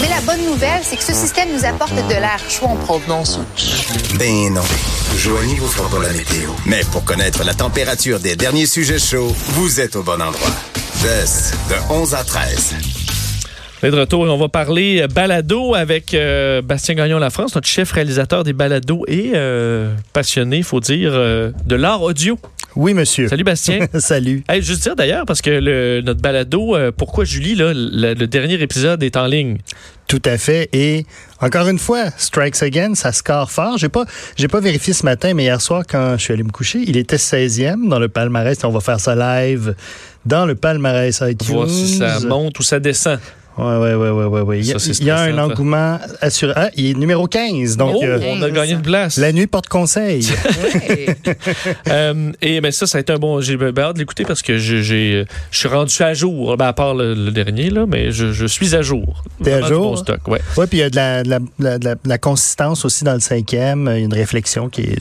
Mais la bonne nouvelle, c'est que ce système nous apporte de l'air chaud en provenance. Ben non. Joignez vous fera la météo. Mais pour connaître la température des derniers sujets chauds, vous êtes au bon endroit. De 11 à 13. On est de retour et on va parler euh, balado avec euh, Bastien Gagnon-La France, notre chef réalisateur des balados et euh, passionné, il faut dire, euh, de l'art audio. Oui, monsieur. Salut Bastien. Salut. Hey, juste dire d'ailleurs, parce que le- notre balado, euh, Pourquoi Julie, là, le, le dernier épisode est en ligne. Tout à fait. Et encore une fois, Strikes Again, ça score fort. J'ai pas, j'ai pas vérifié ce matin, mais hier soir, quand je suis allé me coucher, il était 16e dans le palmarès. On va faire ça live dans le palmarès iTunes. Voir si ça monte ou ça descend. Ouais, ouais, ouais, ouais, ouais. Il y a, Ça, c'est il y a un engouement assuré. Ah, il est numéro 15. Donc, oh, euh, on a gagné une place. la nuit porte conseil. Euh, et ben ça, ça a été un bon. J'ai ben, hâte de l'écouter parce que je, j'ai, je suis rendu à jour. Ben, à part le, le dernier, là, mais je, je suis à jour. T'es à jour? bon stock, ouais. ouais, puis il y a de la, de la, de la- de consistance aussi dans le cinquième. Il y a une réflexion qui est,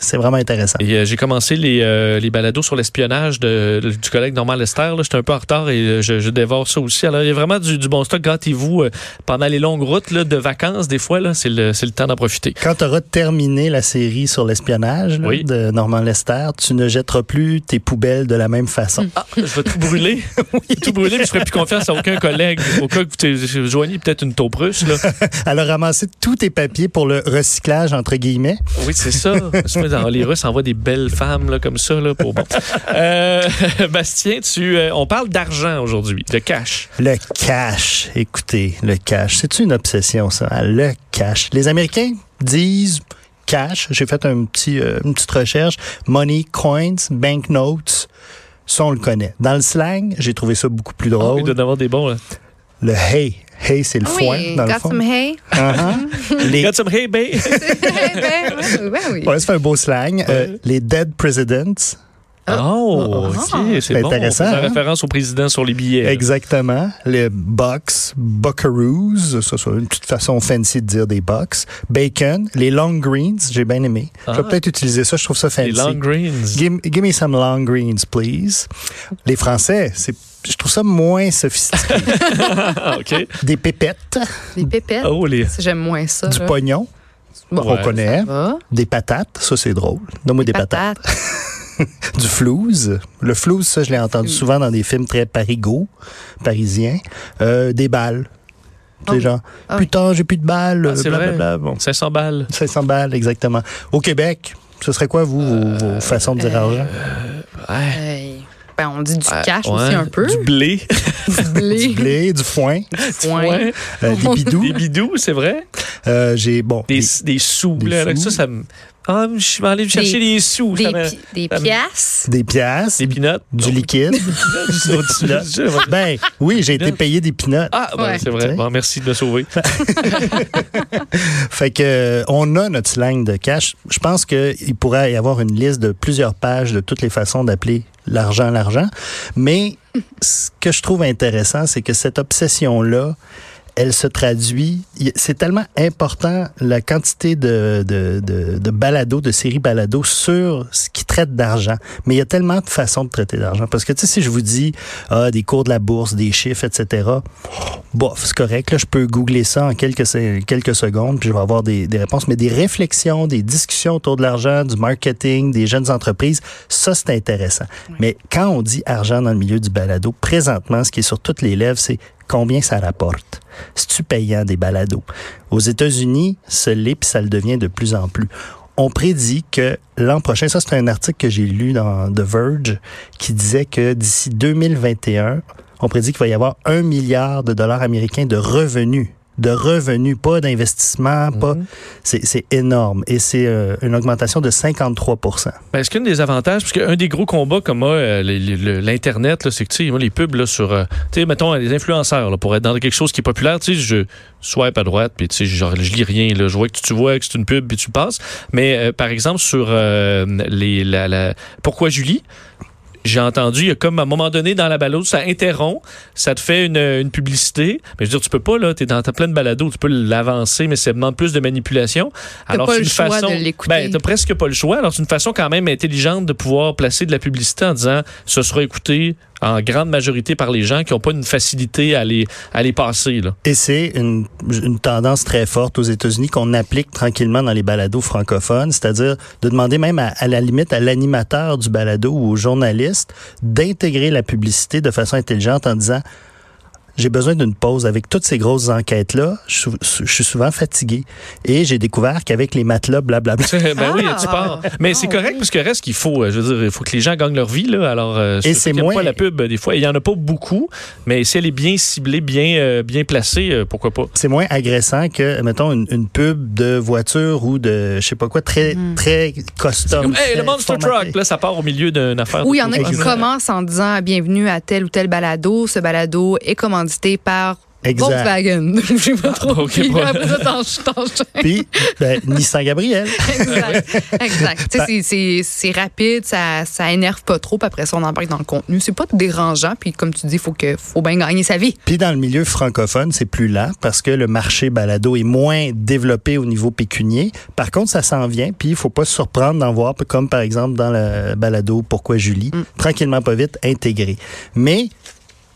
c'est- vraiment intéressant. Et euh, j'ai commencé les, euh, les balados sur l'espionnage de, du collègue Normand Lester. J'étais un peu en retard et je, je dévore ça aussi. Alors, il y a vraiment du, du bon stock. Gâtez-vous euh, pendant les longues routes là, de vacances, des fois, là, c'est, le, le temps d'en profiter. Quand tu auras terminé la série sur l'espionnage Oui. de Norman Lester, tu ne jetteras plus tes poubelles de la même façon. Ah, je vais tout brûler. Tout brûler, puis je ferai plus confiance à aucun collègue. Au cas que vous joignez peut-être une taupe russe. Là. Alors, ramasser tous tes papiers pour le recyclage, entre guillemets. Oui, c'est ça. Dans les Russes envoient des belles femmes là, comme ça. Là, pour bon. Euh, Bastien, tu, euh, on parle d'argent aujourd'hui, de cash. Le cash. Écoutez, le cash. C'est une obsession, ça. hein? Le cash. Les Américains disent cash. J'ai fait un petit, euh, une petite recherche. Money, coins, banknotes. Ça, on le connaît. Dans le slang, j'ai trouvé ça beaucoup plus Oh, drôle. il doit y avoir des bons. Là. Le hay. Hay, c'est le Ah foin, dans le got fond. some hay. Uh-huh. Les Got some hay, babe. ben, oui, ben oui. Ouais, c'est un beau slang. Euh, les dead presidents. Oh, ok, c'est bon. intéressant, On fait hein? référence au président sur les billets. Exactement. Les bucks, buckaroos, ça c'est une petite façon fancy de dire des bucks. Bacon, les long greens, j'ai bien aimé. Je Ah. vais peut-être utiliser ça, je trouve ça fancy. Les long greens. Give, give me some long greens, please. Les Français, c'est je trouve ça moins sophistiqué. Ah, ok. des pépettes, Des pépettes. Oh, les. J'aime moins ça. du là. pognon, Bon, on connaît. Des patates, ça c'est drôle. Donne-moi des, patates. Patates. Du flouze. Le flouze, ça, je l'ai entendu Mm. souvent dans des films très parigots, parisiens. Euh, des balles. Oh. Des gens, Ah putain, j'ai plus de balles, Ah, c'est vrai. blablabla. Bon, 500 balles. 500 balles, exactement. Au Québec, ce serait quoi, vous, vos, vos façons de dire argent? Ouais. Ben, on dit du cash Ouais, aussi un peu. Du blé. Du blé. Du blé, du foin, foin. Euh, des bidous. Des bidous, c'est vrai? Euh, j'ai, bon, Des, des- des sous. des là. Ça, ça me. Ah, je vais aller chercher Des- des, sous. Des, ça me- des ça me- piastres. des piastres, Des pinottes. du liquide. ben, oui, j'ai été payé des pinottes. Ah, ben, Ouais. c'est vrai. Bon, merci de me sauver. Fait que euh, on a notre slang de cash. Je pense qu'il pourrait y avoir une liste de plusieurs pages de toutes les façons d'appeler l'argent l'argent. Mais ce que je trouve intéressant, c'est que cette obsession-là, elle se traduit. C'est tellement important la quantité de, de, de, de balados, de séries balados sur ce qui traite d'argent. Mais il y a tellement de façons de traiter d'argent. Parce que, tu sais, si je vous dis ah, des cours de la bourse, des chiffres, etc., bof, c'est correct. Là, je peux googler ça en quelques, quelques secondes, puis je vais avoir des, des réponses. Mais des réflexions, des discussions autour de l'argent, du marketing, des jeunes entreprises, ça, c'est intéressant. Mais quand on dit argent dans le milieu du balado, présentement, ce qui est sur toutes les lèvres, c'est combien ça rapporte. C'est-tu payant des balados? Aux États-Unis, ce l'est, ça le devient de plus en plus. On prédit que l'an prochain, ça c'est un article que j'ai lu dans The Verge qui disait que d'ici 2021, on prédit qu'il va y avoir un milliard de dollars américains de revenus. De revenus, pas d'investissement, pas. C'est c'est énorme. Et c'est euh, une augmentation de 53% Ben, Est-ce qu'un des avantages, parce qu'un des gros combats comme moi, euh, l'Internet, là, c'est que, tu sais, les pubs là, sur, euh, tu sais, mettons, les influenceurs, là, pour être dans quelque chose qui est populaire, tu sais, je swipe à droite, puis tu sais, genre, je lis rien, là, je vois que tu, tu vois que c'est une pub, puis tu passes. Mais, euh, par exemple, sur euh, les, la, la- Pourquoi Julie? J'ai entendu, il y a comme à un moment donné dans la balado, ça interrompt, ça te fait une, une publicité. Mais je veux dire, tu peux pas, là, tu es dans ta pleine balado, tu peux l'avancer, mais ça demande plus de manipulation. Pas c'est une choix façon. Ben, t'as presque pas le choix. Alors, c'est une façon quand même intelligente de pouvoir placer de la publicité en disant ce sera écouté en grande majorité par les gens qui n'ont pas une facilité à les, à les passer. Là. Et c'est une, une tendance très forte aux États-Unis qu'on applique tranquillement dans les balados francophones, c'est-à-dire de demander même à, à la limite à l'animateur du balado ou au journaliste d'intégrer la publicité de façon intelligente en disant j'ai besoin d'une pause. Avec toutes ces grosses enquêtes-là, je, je suis souvent fatigué. Et j'ai découvert qu'avec les matelas, blablabla. ben oui, Ah. tu pars. Mais c'est Ah, correct oui. parce que reste qu'il faut, euh, je veux dire, il faut que les gens gagnent leur vie. Là. Alors, euh, Et c'est moins- pas la pub, des fois, il y en a pas beaucoup, mais si elle est bien ciblée, bien, euh, bien placée, euh, pourquoi pas? c'est moins agressant que, mettons, une, une pub de voiture ou de, je sais pas quoi, très, très custom. Comme, hey, le Monster formaté. Truck, là, ça part au milieu d'une affaire. Ou il y de en a qui commencent en disant bienvenue à tel ou tel balado. Ce balado est commandité par Exact. Volkswagen. Je sais pas trop. ok, Puis bon. après ça, t'en- t'enchaînes. Puis, ben, Nissan Gabriel. Exact. exact. C'est- c'est- c'est rapide, ça, ça énerve pas trop. Puis après ça, on embarque dans le contenu. C'est pas dérangeant. Puis comme tu dis, il faut, que, faut bien gagner sa vie. Puis dans le milieu francophone, c'est plus lent parce que le marché balado est moins développé au niveau pécunier. Par contre, ça s'en vient, puis il faut pas se surprendre d'en voir, comme par exemple dans le balado Pourquoi Julie, tranquillement pas vite, intégré. Mais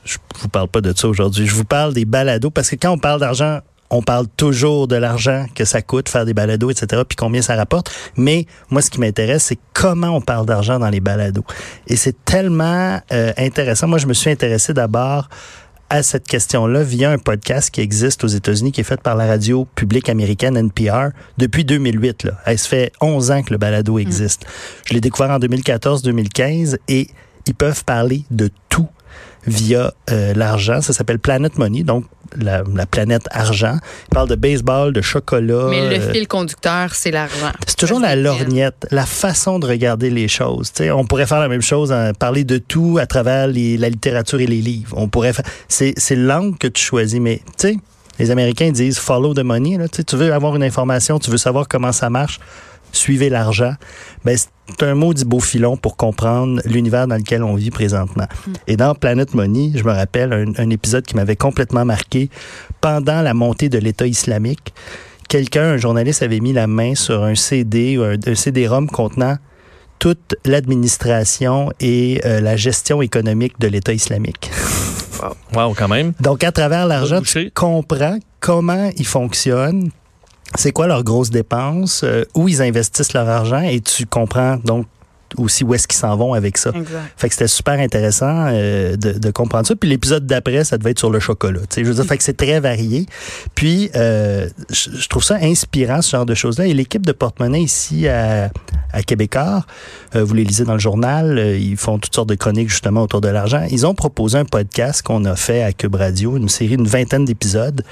je vous parle pas de ça aujourd'hui. Je vous parle des balados parce que quand on parle d'argent, on parle toujours de l'argent que ça coûte faire des balados, etc., puis combien ça rapporte. Mais moi, ce qui m'intéresse, c'est comment on parle d'argent dans les balados. Et c'est tellement euh, intéressant. Moi, je me suis intéressé d'abord à cette question-là via un podcast qui existe aux États-Unis, qui est fait par la radio publique américaine NPR depuis 2008. Là. Eh, Ça fait 11 ans que le balado existe. Je l'ai découvert en 2014-2015 et ils peuvent parler de tout via euh, l'argent. Ça s'appelle Planet Money, donc la, la planète argent. Ils parlent de baseball, de chocolat. Mais le euh, fil conducteur, c'est l'argent. c'est toujours la lorgnette, la façon de regarder les choses. Tu sais, on pourrait faire la même chose, hein, parler de tout à travers les- la littérature et les livres. On pourrait. C'est, l'angle que tu choisis, mais tu sais, les Américains disent follow the money. Là, tu veux avoir une information, tu veux savoir comment ça marche, suivez l'argent. Ben, c'est un maudit beau filon pour comprendre l'univers dans lequel on vit présentement. Et dans Planet Money, je me rappelle un, un épisode qui m'avait complètement marqué pendant la montée de l'État islamique quelqu'un, un journaliste, avait mis la main sur un CD, un, un CD-ROM contenant toute l'administration et euh, la gestion économique de l'État islamique. Wow, quand même. Donc, à travers l'argent, tu comprends comment ils fonctionnent, c'est quoi leurs grosses dépenses, euh, où ils investissent leur argent? Et tu comprends donc aussi où est-ce qu'ils s'en vont avec ça. Exact. Fait que c'était super intéressant euh, de, de comprendre ça. Puis l'épisode d'après, ça devait être sur le chocolat. Tu sais, je veux dire, fait que c'est très varié. Puis euh, je, je trouve ça inspirant ce genre de choses-là. Et l'équipe de porte-monnaie ici à, à Québécois, euh, vous les lisez dans le journal, euh, ils font toutes sortes de chroniques justement autour de l'argent. Ils ont proposé un podcast qu'on a fait à Cube Radio, une série, une vingtaine d'épisodes,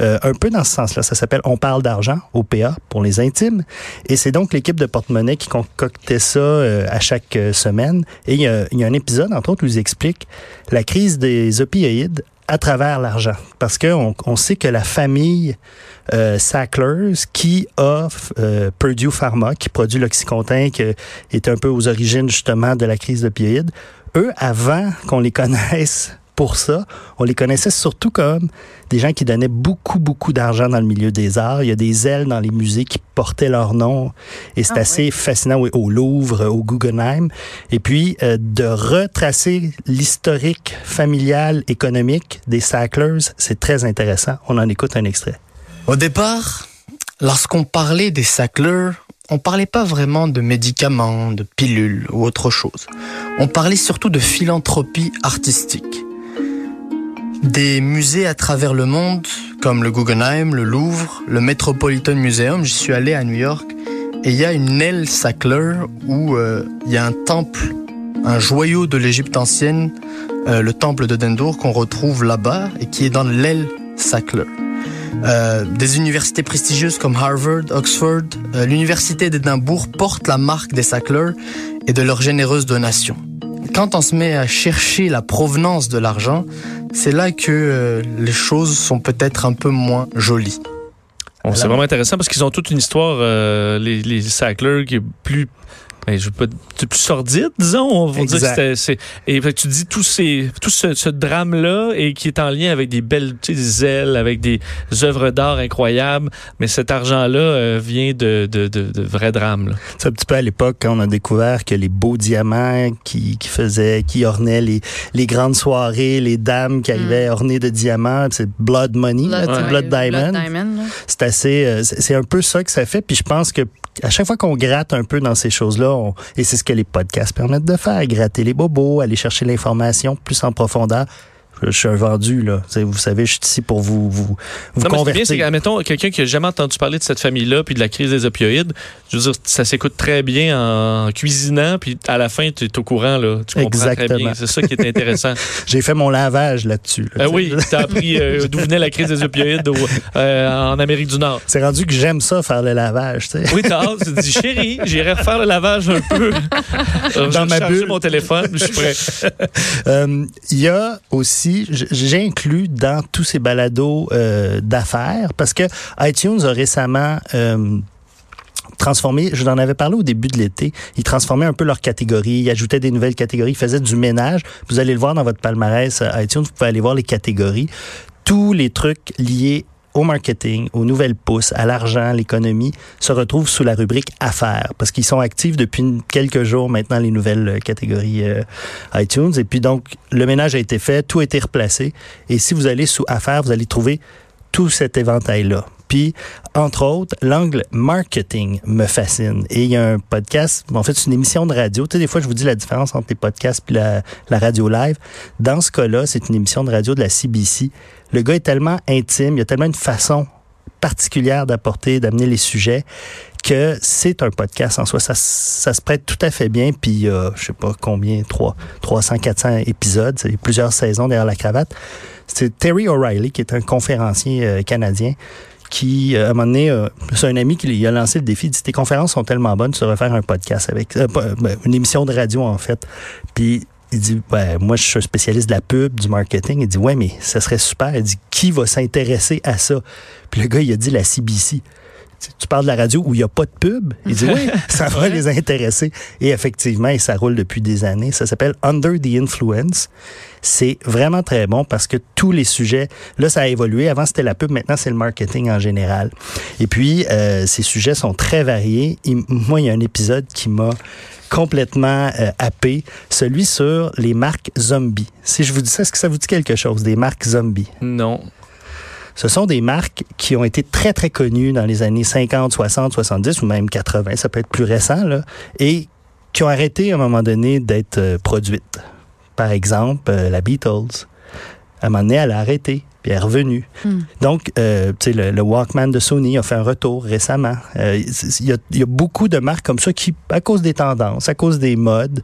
euh, un peu dans ce sens-là. Ça s'appelle On parle d'argent, OPA, pour les intimes. Et c'est donc l'équipe de porte-monnaie qui concoctait ça euh, à chaque euh, semaine. Et il y, a, un épisode, entre autres, où ils expliquent la crise des opioïdes à travers l'argent. Parce qu'on on sait que la famille euh, Sacklers, qui a euh, Purdue Pharma, qui produit l'Oxycontin, qui est un peu aux origines justement de la crise d'opioïdes, eux, avant qu'on les connaisse pour ça, on les connaissait surtout comme des gens qui donnaient beaucoup, beaucoup d'argent dans le milieu des arts. Il y a des ailes dans les musées qui portaient leur nom. Et c'est Ah assez fascinant oui, au Louvre, au Guggenheim. Et puis, euh, de retracer l'historique familial, économique des Sacklers, c'est très intéressant. On en écoute un extrait. Au départ, lorsqu'on parlait des Sacklers, on parlait pas vraiment de médicaments, de pilules ou autre chose. On parlait surtout de philanthropie artistique. Des musées à travers le monde, comme le Guggenheim, le Louvre, le Metropolitan Museum, j'y suis allé à New York, et il y a une aile Sackler où euh, il y a un temple, un joyau de l'Égypte ancienne, euh, le temple de Dendour qu'on retrouve là-bas et qui est dans l'aile Sackler. Euh, des universités prestigieuses comme Harvard, Oxford, euh, l'université d'Édimbourg portent la marque des Sackler et de leurs généreuses donations. Quand on se met à chercher la provenance de l'argent, c'est là que euh, les choses sont peut-être un peu moins jolies. Bon, c'est vraiment intéressant parce qu'ils ont toute une histoire, euh, les, les Sacklers, qui est plus ben, je veux pas, c'est plus sordide, disons. On va dire que c'est, et fait que tu dis tout, ces, tout ce, ce drame-là et qui est en lien avec des belles tu sais, des ailes, avec des œuvres d'art incroyables, mais cet argent-là euh, vient de, de, de, de vrais drames. là. C'est un petit peu à l'époque quand on a découvert que les beaux diamants qui, qui faisaient, qui ornaient les, les grandes soirées, les dames qui arrivaient ornées de diamants, c'est blood money, là, tu sais, ouais, blood diamond. Diamond, là. C'est assez, euh, c'est c'est un peu ça que ça fait. Puis je pense que à chaque fois qu'on gratte un peu dans ces choses-là, on- et c'est ce que les podcasts permettent de faire, gratter les bobos, aller chercher l'information plus en profondeur. Je, je suis un vendu là. Vous savez, je suis ici pour vous vous, vous Non, bien, convertir. c'est qu'admettons, quelqu'un qui a jamais entendu parler de cette famille-là puis de la crise des opioïdes, je veux dire, ça s'écoute très bien en cuisinant, puis à la fin, tu es au courant, là. Tu comprends très Exactement. bien. C'est ça qui est intéressant. J'ai fait mon lavage là-dessus. là, Euh, oui, tu as appris euh, d'où venait la crise des opioïdes au- euh, en Amérique du Nord. C'est rendu que j'aime ça faire le lavage. tu sais. Oui, t'as hâte. Tu te dis, chérie, j'irai refaire le lavage un peu. Je Dans vais ma bulle. mon téléphone, je suis prêt. Il y a aussi, j- j'ai inclus dans tous ces balados euh, d'affaires, parce que iTunes a récemment euh, transformé, je vous en avais parlé au début de l'été, ils transformaient un peu leurs catégories, ils ajoutaient des nouvelles catégories, ils faisaient du ménage. Vous allez le voir dans votre palmarès euh, iTunes, vous pouvez aller voir les catégories. Tous les trucs liés au marketing, aux nouvelles pousses, à l'argent, l'économie, se retrouvent sous la rubrique affaires parce qu'ils sont actifs depuis quelques jours maintenant les nouvelles euh, catégories euh, iTunes. Et puis donc, le ménage a été fait, tout a été replacé. Et si vous allez sous affaires, vous allez trouver tout cet éventail-là. Entre autres, l'angle marketing me fascine. Et il y a un podcast, en fait, c'est une émission de radio. Tu sais, des fois, je vous dis la différence entre les podcasts et la, radio live. Dans ce cas-là, c'est une émission de radio de la CBC. Le gars est tellement intime, il y a tellement une façon particulière d'apporter, d'amener les sujets que c'est un podcast en soi. Ça, ça se prête tout à fait bien. Puis, a, je sais pas combien, 3, 300, 400 épisodes. C'est plusieurs saisons derrière la cravate. C'est Terry O'Reilly, qui est un conférencier euh, canadien, qui, euh, à un moment donné, euh, c'est un ami qui lui a lancé le défi. Il dit, tes conférences sont tellement bonnes, tu devrais faire un podcast avec, euh, ben, une émission de radio, en fait. Puis, il dit, ben, moi, je suis un spécialiste de la pub, du marketing. Il dit, ouais, mais ça serait super. Il dit, qui va s'intéresser à ça? Puis le gars, il a dit la CBC. Tu- parles de la radio où il n'y a pas de pub? Il dit, oui, ça va les intéresser. Et effectivement, et ça roule depuis des années. Ça s'appelle Under the Influence. C'est vraiment très bon parce que tous les sujets, là, ça a évolué. Avant, c'était la pub. Maintenant, c'est le marketing en général. Et puis, euh, ces sujets sont très variés. Et moi, il y a un épisode qui m'a complètement euh, happé, celui sur les marques zombies. Si je vous dis ça, est-ce que ça vous dit quelque chose, des marques zombies? Non. Ce sont des marques qui ont été très, très connues dans les années 50, 60, 70 ou même 80, ça peut être plus récent, là, et qui ont arrêté à un moment donné d'être euh, produites. Par exemple, euh, la Beatles. À un moment donné, elle a arrêté, puis elle est revenue. Donc, euh, tu sais, le, le Walkman de Sony a fait un retour récemment. Il y, a, il y a beaucoup de marques comme ça qui, à cause des tendances, à cause des modes,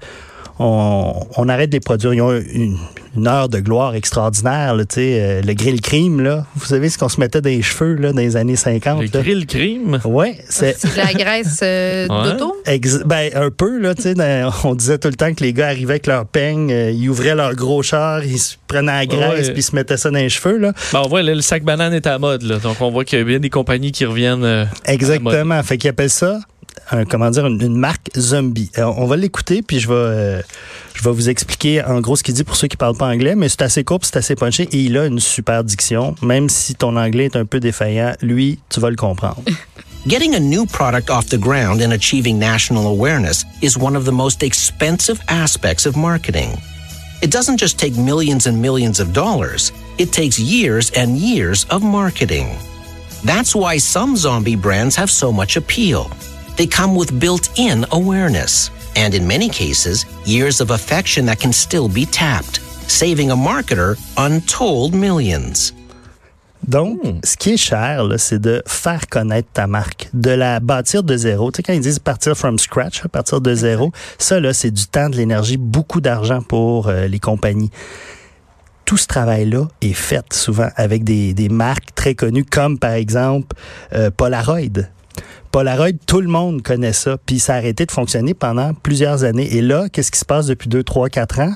on, on arrête de les produire. Ils ont une, une heure de gloire extraordinaire, là, tu sais, euh, le grill crime, là. Vous savez ce qu'on se mettait dans les cheveux, là, dans les années 50. Le là. grill crime. Ouais, c'est C'est de la graisse euh, Ouais. d'auto? Ex- ben, un peu, là, tu sais, dans- on disait tout le temps que les gars arrivaient avec leur peigne, euh, ils ouvraient leur gros char, ils se prenaient la graisse, Ouais. puis ils se mettaient ça dans les cheveux, là. Ben, on voit, là, le sac banane est à la mode. Là. Donc, on voit qu'il y a bien des compagnies qui reviennent. euh, Exactement. Fait qu'ils appellent ça, un, comment dire, une, une marque zombie. Euh, on va l'écouter, puis je vais, euh, je vais vous expliquer en gros ce qu'il dit pour ceux qui parlent pas anglais, mais c'est assez court, c'est assez punché, et il a une super diction. Même si ton anglais est un peu défaillant, lui, tu vas le comprendre. Getting a new product off the ground and achieving national awareness is one of the most expensive aspects of marketing. It doesn't just take millions and millions of dollars, it takes years and years of marketing. That's why some zombie brands have so much appeal. They come with built in awareness, and in many cases, years of affection that can still be tapped, saving a marketer untold millions. Donc, ce qui est cher, c'est de faire connaître ta marque, de la bâtir de zéro. Tu sais, quand ils disent partir from scratch, hein, partir de zéro, ça, là, c'est du temps, de l'énergie, beaucoup d'argent pour euh, les compagnies. Tout ce travail-là est fait souvent avec des, des marques très connues, comme par exemple euh, Polaroid. Polaroid, tout le monde connaît ça, puis ça a arrêté de fonctionner pendant plusieurs années. Et là, qu'est-ce qui se passe depuis deux, trois, quatre ans?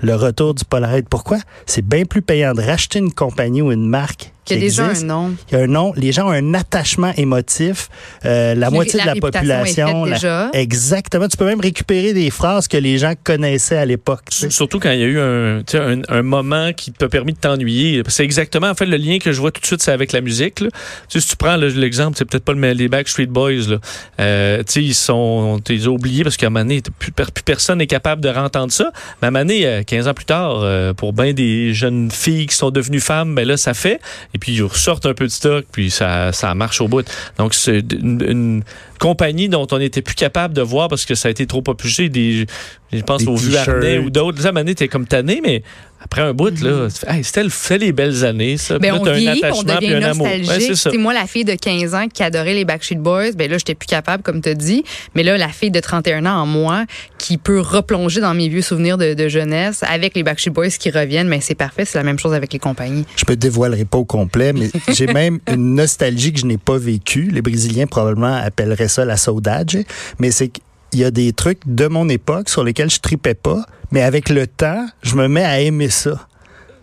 Le retour du Polaroid. Pourquoi? C'est bien plus payant de racheter une compagnie ou une marque Qui a déjà un nom. Il y a un nom. Les gens ont un attachement émotif. Euh, la moitié la de la population. est faite la- déjà. Exactement. Tu peux même récupérer des phrases que les gens connaissaient à l'époque. tu sais. Surtout quand il y a eu un, tu sais, un, un moment qui t'a permis de t'ennuyer. C'est exactement, en fait, le lien que je vois tout de suite, c'est avec la musique. là. Tu sais, si tu prends l'exemple, c'est peut-être pas le, les Backstreet Boys. Là. Euh, tu sais, ils sont, tu les as oubliés parce qu'à un moment donné, plus, plus personne n'est capable de rentendre ça. Mais à un moment donné, euh, 15 ans plus tard, euh, pour bien des jeunes filles qui sont devenues femmes, ben là, ça fait. Et puis, ils ressortent un peu de stock, puis ça, ça marche au bout. Donc, c'est une, une compagnie dont on n'était plus capable de voir parce que ça a été trop. Des, je pense Des aux. Vuarnet ou d'autres. Donné, t'es comme tanné, mais après un bout, là, tu fais, Hey, c'était le- c'était les belles années, ça. Ben, on vieillit, on devient un amour. Ouais, nostalgique. c'est moi, la fille de 15 ans qui adorait les Backstreet Boys, ben là, j'étais plus capable, comme tu as dit. Mais là, la fille de 31 ans en moi, qui peut replonger dans mes vieux souvenirs de, de jeunesse avec les Backstreet Boys qui reviennent, mais c'est parfait. C'est la même chose avec les compagnies. Je me dévoilerai pas au complet, mais j'ai même une nostalgie que je n'ai pas vécue. Les Brésiliens probablement appelleraient ça la saudade, mais c'est qu'il y a des trucs de mon époque sur lesquels je tripais pas, mais avec le temps, je me mets à aimer ça.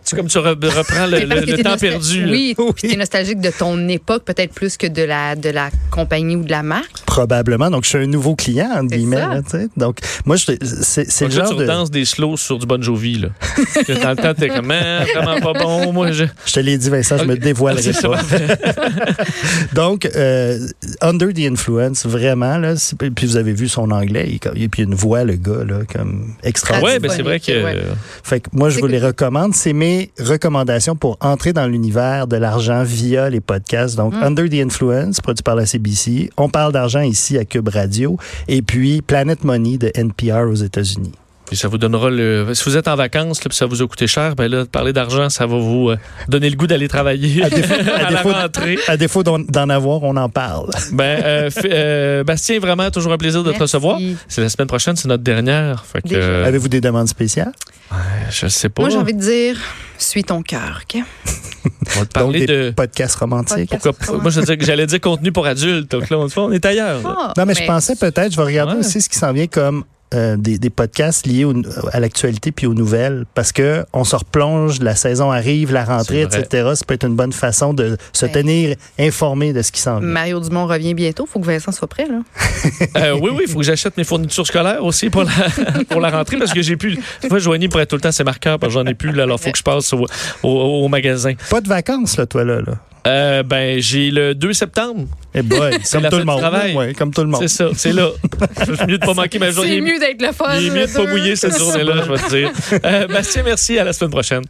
C'est comme tu re- reprends le, temps nostal- perdu. Oui, Oui. puis t'es nostalgique de ton époque, peut-être plus que de la, de la compagnie ou de la marque. Probablement. Donc, je suis un nouveau client, entre guillemets. là. Donc, moi, je- c'est le genre tu de... danses des slows sur du Bon Jovi. Là. Parce que dans le temps, t'es comme, Ah, vraiment pas bon. Moi, je... Je te l'ai dit, Vincent, je me dévoilerai ça. pas. Donc, euh, Under the Influence, vraiment, là, puis vous avez vu son anglais, il, il- puis une voix, le gars, là, comme extraordinaire. Ouais, ben c'est vrai que. Ouais. Fait que moi, je vous les recommande. C'est mes recommandations pour entrer dans l'univers de l'argent via les podcasts. Donc, Mm. Under the Influence, produit par la CBC. On parle d'argent ici à Cube Radio. Et puis, Planet Money de NPR aux États-Unis. Puis ça vous donnera le. Si vous êtes en vacances, là, puis ça vous a coûté cher, ben là, parler d'argent, ça va vous euh, donner le goût d'aller travailler À défaut- à à la défaut- rentrée. À défaut d'en avoir, on en parle. Ben, euh, f- euh, Bastien, vraiment toujours un plaisir de te Merci. recevoir. C'est la semaine prochaine, c'est notre dernière. Avez-vous des demandes spéciales? je sais pas. Moi, j'ai envie de dire, suis ton cœur, OK? On va te Donc, parler des de. podcasts romantiques? Podcast. Pourquoi- moi, je veux dire que j'allais dire contenu pour adultes. Donc là, on, on est ailleurs. Ah, Non, mais, je pensais peut-être, je vais regarder Ouais. aussi ce qui s'en vient comme euh, des, des podcasts liés au- à l'actualité puis aux nouvelles parce que on se replonge, la saison arrive, la rentrée, etc. Ça peut être une bonne façon de se Ben. tenir informé de ce qui s'en vient. Mario Dumont revient bientôt. faut que Vincent soit prêt, là. Euh, oui, oui, il faut que j'achète mes fournitures scolaires aussi pour la, pour la rentrée parce que j'ai plus. Tu vois, Joanie pourrait être tout le temps ses marqueurs parce que j'en ai plus. Là, alors, il faut que je passe au, au, au magasin. Pas de vacances, là, toi, là. là. Euh, ben, j'ai le 2 septembre. Eh boy, comme tout le monde. Ouais, comme tout le monde. C'est ça, c'est là. C'est mieux de pas manquer ma journée. C'est mieux d'être le fun. Il est mieux de pas le mouiller cette journée-là, je vais te dire. Euh, Bastien, merci. À la semaine prochaine.